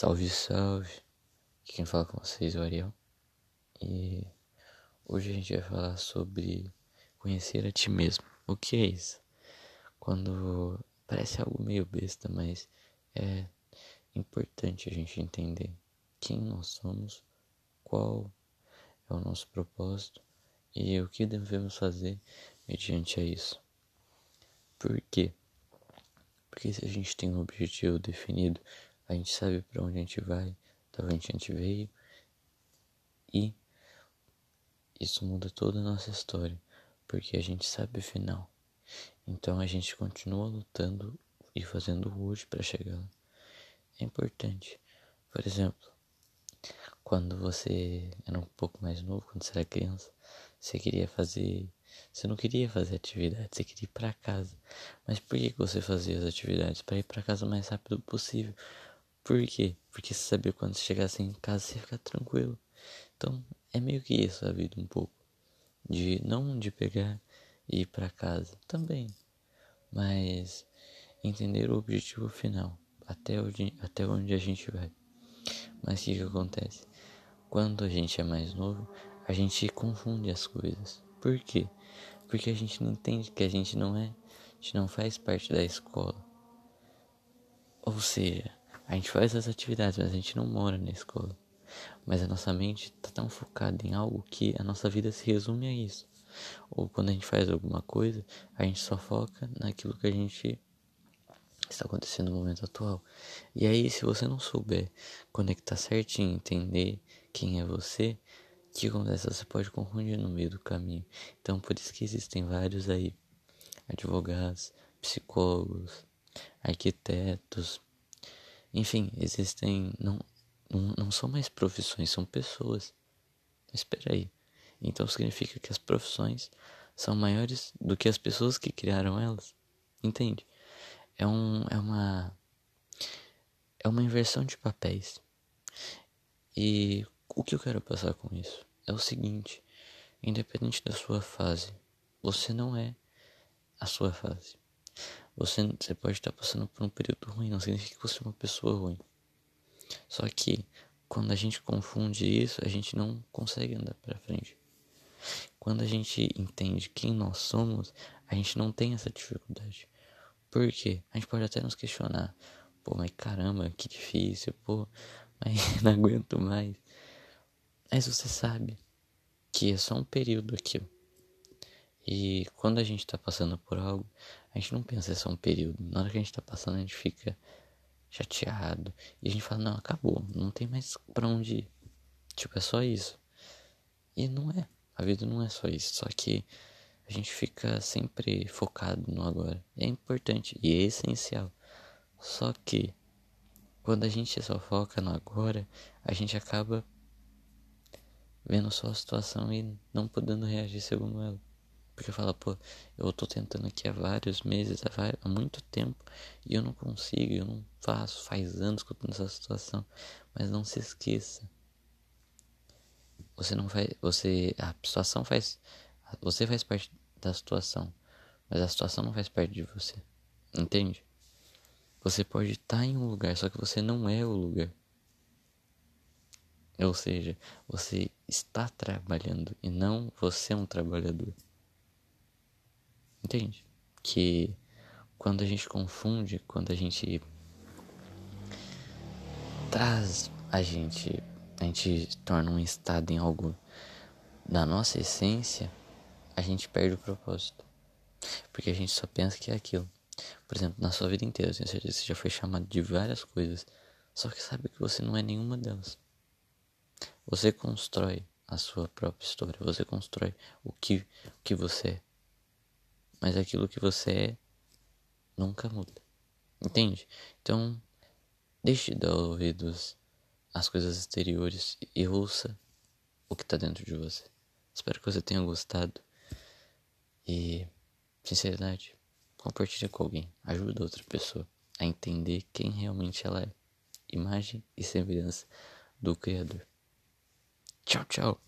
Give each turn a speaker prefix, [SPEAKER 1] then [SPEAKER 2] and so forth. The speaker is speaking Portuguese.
[SPEAKER 1] Salve, salve! Quem fala com vocês é o Ariel. E hoje a gente vai falar sobre conhecer a ti mesmo. O que é isso? Quando parece algo meio besta, mas é importante a gente entender quem nós somos, qual é o nosso propósito e o que devemos fazer mediante a isso. Por quê? Porque se a gente tem um objetivo definido, a gente sabe para onde a gente vai, da onde a gente veio e isso muda toda a nossa história, porque a gente sabe o final. Então a gente continua lutando e fazendo hoje para chegar lá. É importante. Por exemplo, quando você era um pouco mais novo, quando você era criança, você queria fazer. Você não queria fazer atividade, você queria ir para casa. Mas por que você fazia as atividades? Para ir para casa o mais rápido possível. Por quê? Porque você sabia quando você chegasse em casa você ia ficar tranquilo. Então é meio que isso a vida um pouco. De não de pegar e ir para casa também. Mas entender o objetivo final. Até onde, até onde a gente vai. Mas o que, que acontece? Quando a gente é mais novo, a gente confunde as coisas. Por quê? Porque a gente não entende que a gente não é, a gente não faz parte da escola. Ou seja, a gente faz as atividades, mas a gente não mora na escola. Mas a nossa mente está tão focada em algo que a nossa vida se resume a isso. Ou quando a gente faz alguma coisa, a gente só foca naquilo que a gente está acontecendo no momento atual. E aí, se você não souber conectar certinho, entender quem é você, o que acontece? Você pode confundir no meio do caminho. Então, por isso que existem vários aí: advogados, psicólogos, arquitetos, enfim, existem. Não, não, são mais profissões, são pessoas. Espera aí. Então significa que as profissões são maiores do que as pessoas que criaram elas. Entende? É, um, é uma. É uma inversão de papéis. E o que eu quero passar com isso? É o seguinte: independente da sua fase, você não é a sua fase. Você, você pode estar passando por um período ruim, não significa que você é uma pessoa ruim. Só que quando a gente confunde isso, a gente não consegue andar para frente. Quando a gente entende quem nós somos, a gente não tem essa dificuldade. Por quê? A gente pode até nos questionar. Pô, mas caramba, que difícil, pô, mas não aguento mais. Mas você sabe que é só um período aquilo. E quando a gente está passando por algo, a gente não pensa é só um período. Na hora que a gente está passando, a gente fica chateado. E a gente fala, não, acabou, não tem mais para onde ir. Tipo, é só isso. E não é. A vida não é só isso. Só que a gente fica sempre focado no agora. É importante e é essencial. Só que quando a gente só foca no agora, a gente acaba vendo só a situação e não podendo reagir segundo ela. Porque fala, pô, eu tô tentando aqui há vários meses, há, muito tempo, e eu não consigo, eu não faço, faz anos que eu tô nessa situação. Mas não se esqueça. Você não faz. Você. A situação faz. Você faz parte da situação. Mas a situação não faz parte de você. Entende? Você pode estar em um lugar, só que você não é o lugar. Ou seja, você está trabalhando e não você é um trabalhador. Entende? Que quando a gente confunde, quando a gente traz a gente, a gente torna um estado em algo da nossa essência, a gente perde o propósito. Porque a gente só pensa que é aquilo. Por exemplo, na sua vida inteira, eu certeza você já foi chamado de várias coisas, só que sabe que você não é nenhuma delas. Você constrói a sua própria história, você constrói o que, o que você é. Mas aquilo que você é nunca muda. Entende? Então, deixe de dar ouvidos às coisas exteriores e ouça o que está dentro de você. Espero que você tenha gostado. E, sinceridade, compartilhe com alguém. Ajuda outra pessoa a entender quem realmente ela é. Imagem e semelhança do Criador. Tchau, tchau.